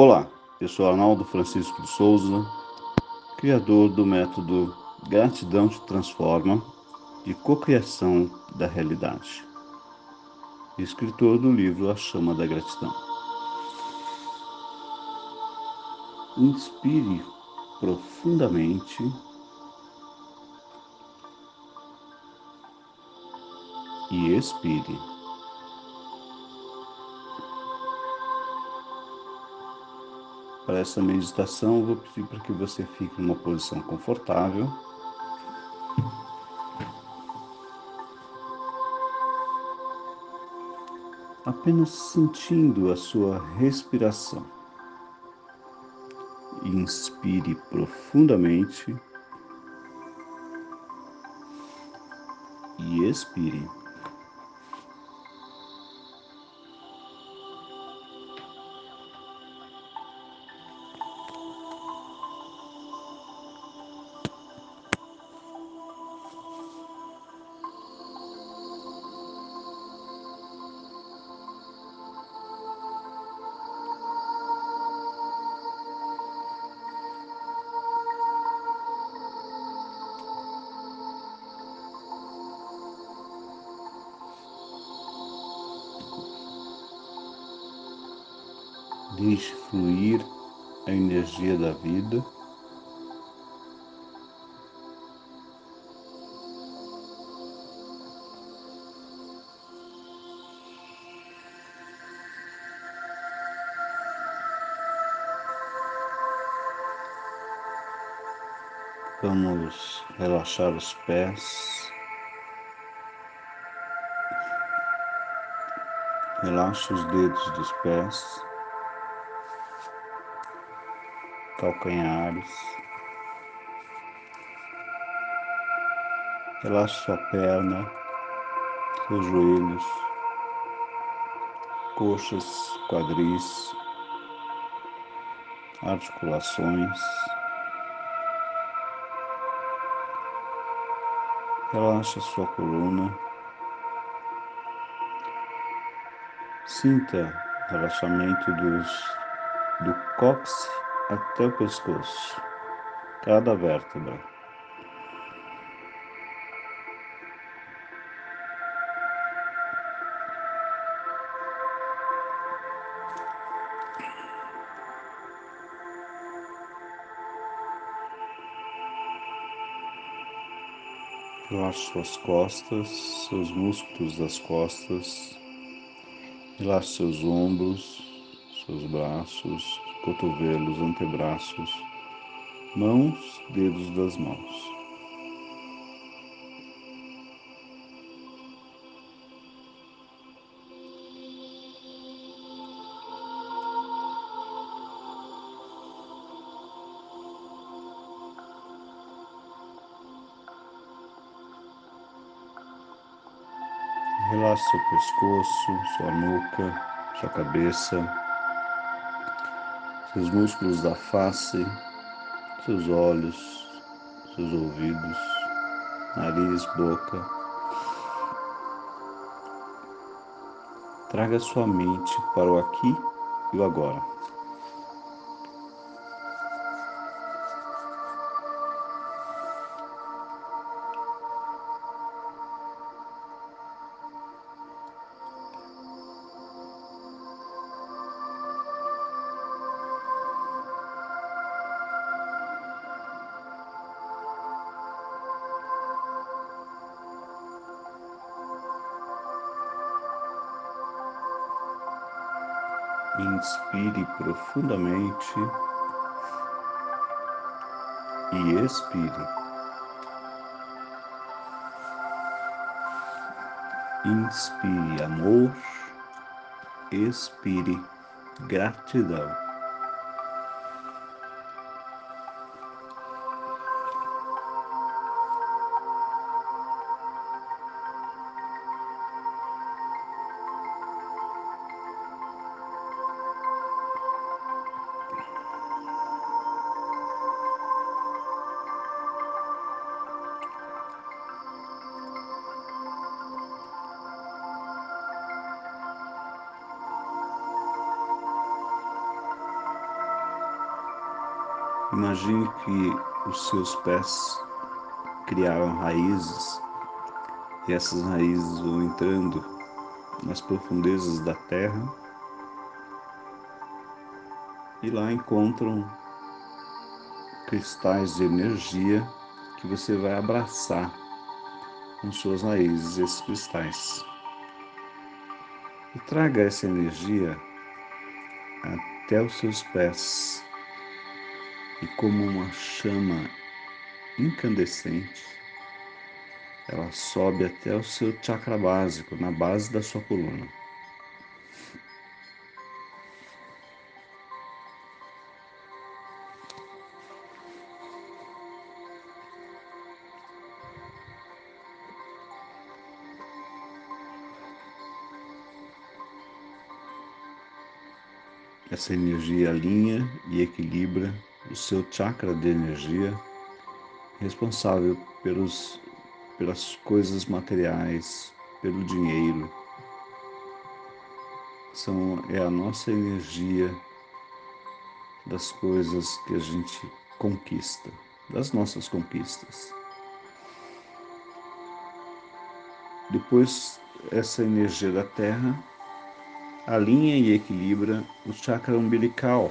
Olá, eu sou Arnaldo Francisco de Souza, criador do método Gratidão te Transforma de cocriação da realidade, escritor do livro A Chama da Gratidão. Inspire profundamente e expire. Para essa meditação, vou pedir para que você fique numa posição confortável. Apenas sentindo a sua respiração. Inspire profundamente e expire. Deixe fluir a energia da vida. Vamos relaxar os pés. Relaxe os dedos dos pés. Calcanhares. Relaxe sua perna, seus joelhos, coxas, quadris, articulações. Relaxe sua coluna. Sinta relaxamento dos, do cóccix até o pescoço, cada vértebra. Relaxe suas costas, seus músculos das costas, relaxe seus ombros, seus braços, cotovelos, antebraços, mãos, dedos das mãos. Relaxe seu pescoço, sua nuca, sua cabeça seus músculos da face, seus olhos, seus ouvidos, nariz, boca. Traga sua mente para o aqui e o agora. Profundamente e expire. Inspire amor, expire gratidão. Imagine que os seus pés criaram raízes e essas raízes vão entrando nas profundezas da terra e lá encontram cristais de energia que você vai abraçar com suas raízes, esses cristais. E traga essa energia até os seus pés e como uma chama incandescente, ela sobe até o seu chakra básico, na base da sua coluna. Essa energia alinha e equilibra o seu chakra de energia, responsável pelos, pelas coisas materiais, pelo dinheiro. São, é a nossa energia das coisas que a gente conquista, das nossas conquistas. Depois, essa energia da Terra alinha e equilibra o chakra umbilical,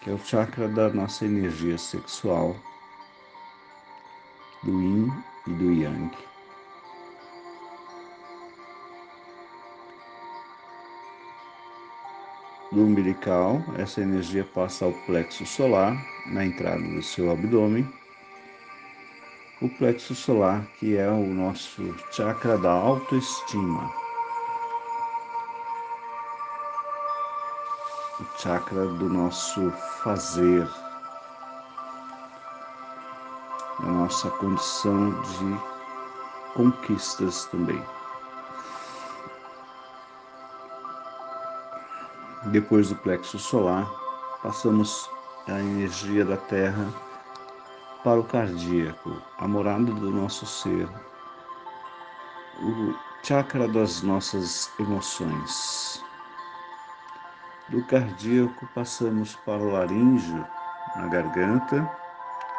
que é o chakra da nossa energia sexual, do yin e do yang. Do umbilical, essa energia passa ao plexo solar, na entrada do seu abdômen. O plexo solar, que é o nosso chakra da autoestima. Chakra do nosso fazer, a nossa condição de conquistas também. Depois do plexo solar, passamos a energia da Terra para o cardíaco, a morada do nosso ser, o chakra das nossas emoções. Do cardíaco passamos para o laríngeo, na garganta,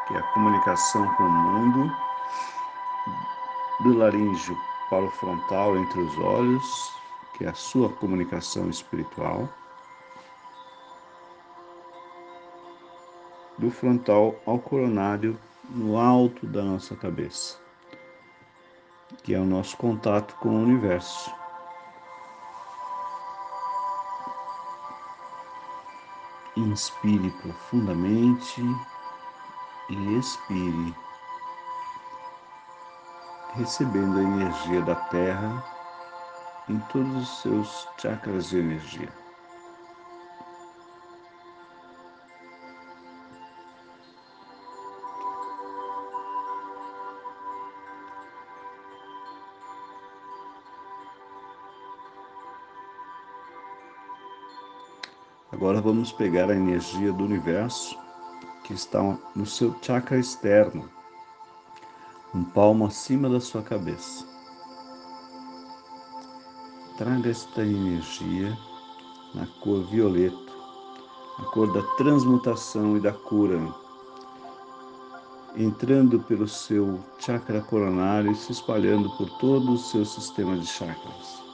que é a comunicação com o mundo. Do laríngeo para o frontal, entre os olhos, que é a sua comunicação espiritual. Do frontal ao coronário, no alto da nossa cabeça, que é o nosso contato com o universo. Inspire profundamente e expire, recebendo a energia da Terra em todos os seus chakras de energia. Agora vamos pegar a energia do universo que está no seu chakra externo, um palmo acima da sua cabeça. Traga esta energia na cor violeta, a cor da transmutação e da cura, entrando pelo seu chakra coronário e se espalhando por todo o seu sistema de chakras.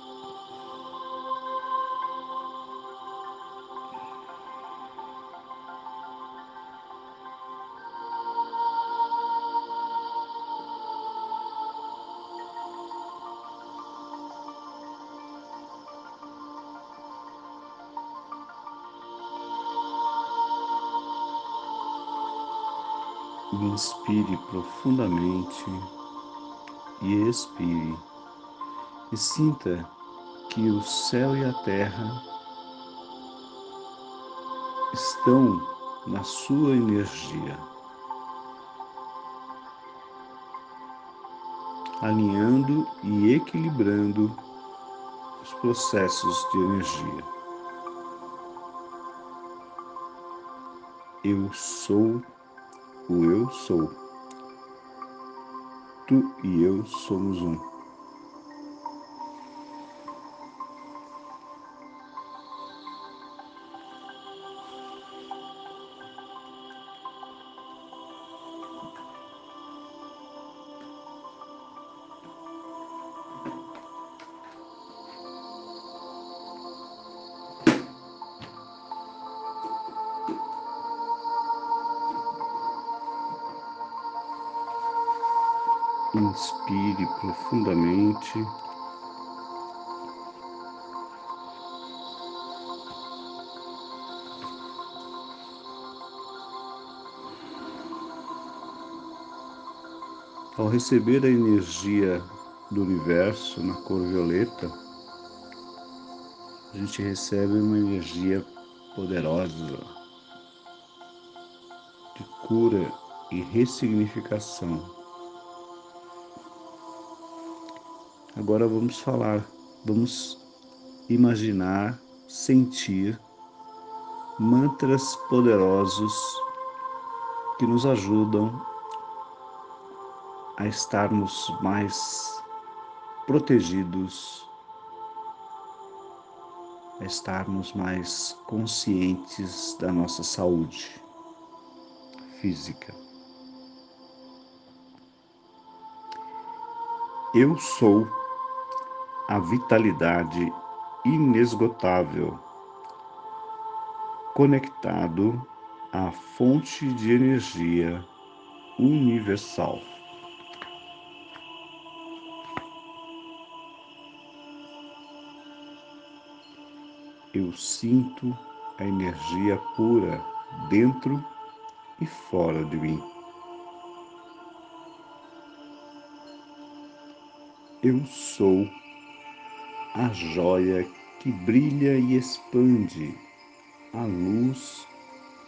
Inspire profundamente e expire. E sinta que o céu e a terra estão na sua energia, alinhando e equilibrando os processos de energia. Eu sou o eu sou. Tu e eu somos um. Profundamente. Ao receber a energia do universo na cor violeta, a gente recebe uma energia poderosa de cura e ressignificação. Agora vamos falar, vamos imaginar, sentir mantras poderosos que nos ajudam a estarmos mais protegidos, a estarmos mais conscientes da nossa saúde física. Eu sou a vitalidade inesgotável, conectado à fonte de energia universal. eu sinto a energia pura dentro e fora de mim. Eu sou a joia que brilha e expande a luz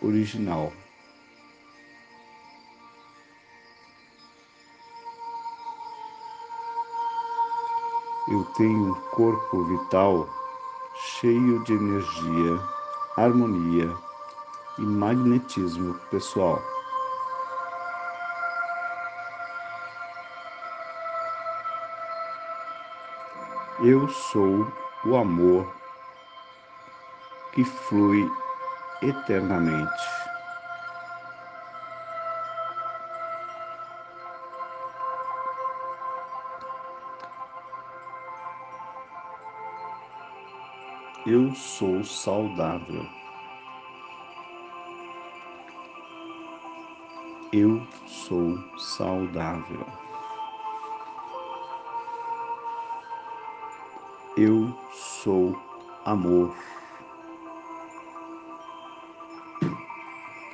original. Eu tenho um corpo vital cheio de energia, harmonia e magnetismo pessoal. Eu sou o amor que flui eternamente. Eu sou saudável. Eu sou saudável. Eu sou amor.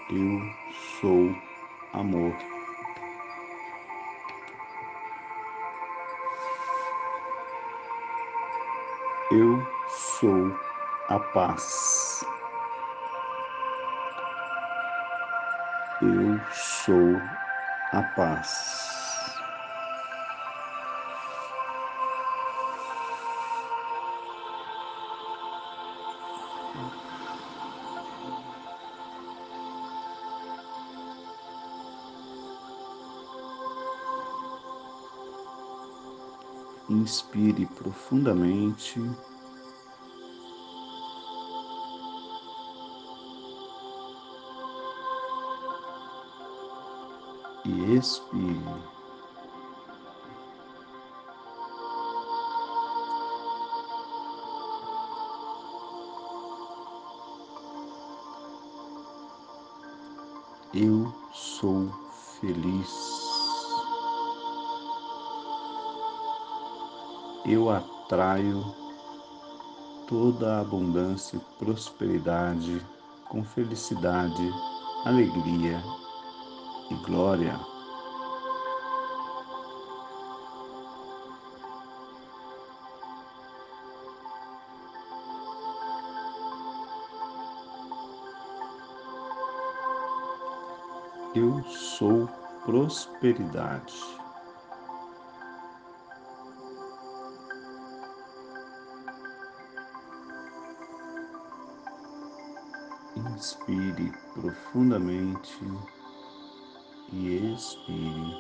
Eu sou amor. Eu sou a paz. Eu sou a paz. Inspire profundamente. e expire. Eu sou feliz. Eu atraio toda a abundância e prosperidade com felicidade, alegria e glória. Eu sou prosperidade. Inspire profundamente e expire.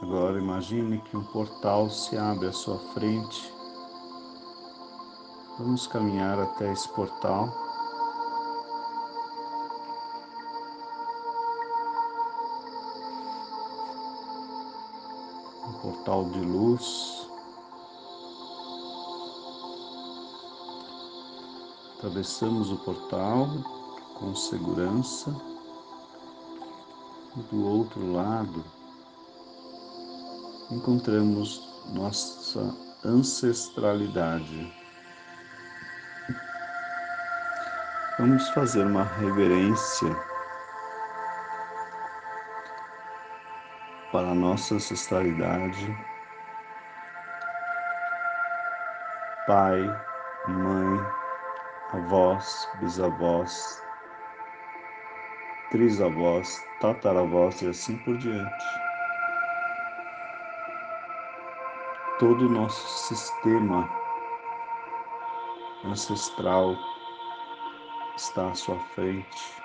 Agora imagine que um portal se abre à sua frente. Vamos caminhar até esse portal. Portal de luz. Atravessamos o portal com segurança. E do outro lado, encontramos nossa ancestralidade. Vamos fazer uma reverência para a nossa ancestralidade. Pai, mãe, avós, bisavós, trisavós, tataravós e assim por diante. Todo o nosso sistema ancestral está à sua frente,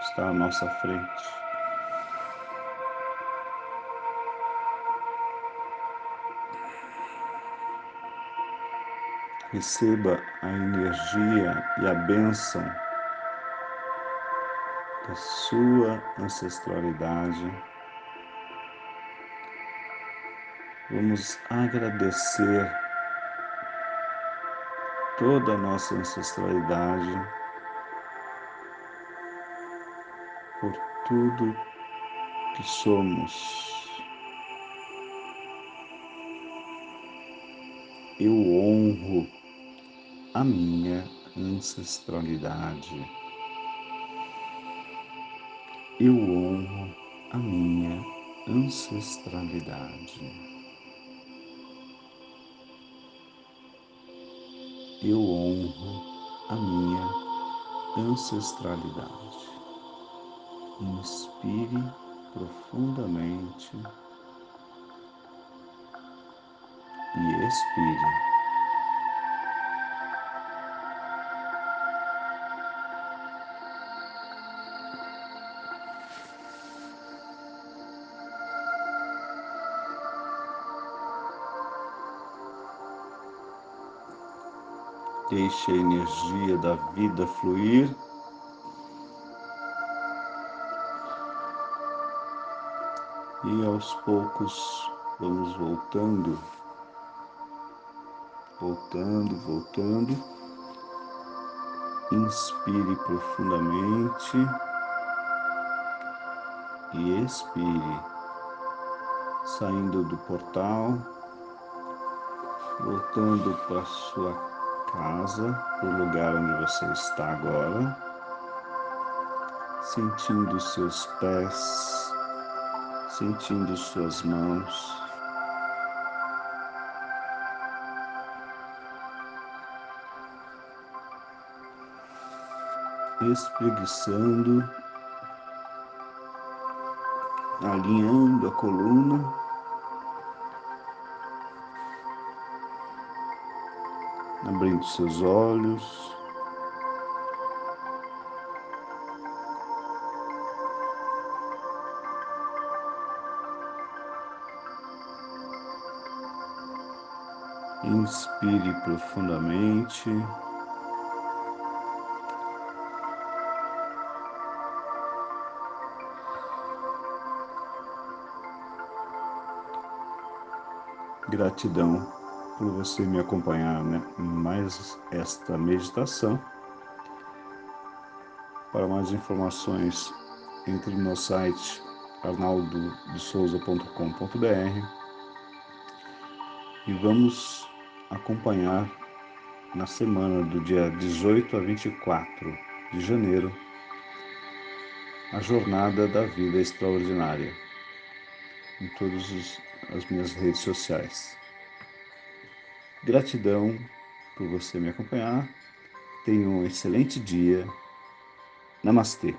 está à nossa frente. Receba a energia e a bênção da sua ancestralidade. Vamos agradecer toda a nossa ancestralidade por tudo que somos. Eu honro a minha ancestralidade. Eu honro a minha ancestralidade. Eu honro a minha ancestralidade. Inspire profundamente e expire. Deixe a energia da vida fluir. E aos poucos vamos voltando, voltando, voltando. Inspire profundamente e expire, saindo do portal, voltando para sua casa, o lugar onde você está agora, sentindo seus pés, sentindo suas mãos. Espreguiçando, alinhando a coluna abrindo seus olhos. Inspire profundamente. Gratidão por você me acompanhar né, mais esta meditação. Para mais informações, entre no site arnaldodesouza.com.br e vamos acompanhar na semana do dia 18 a 24 de janeiro a jornada da vida extraordinária em todas as minhas redes sociais. Gratidão por você me acompanhar. Tenha um excelente dia. Namastê.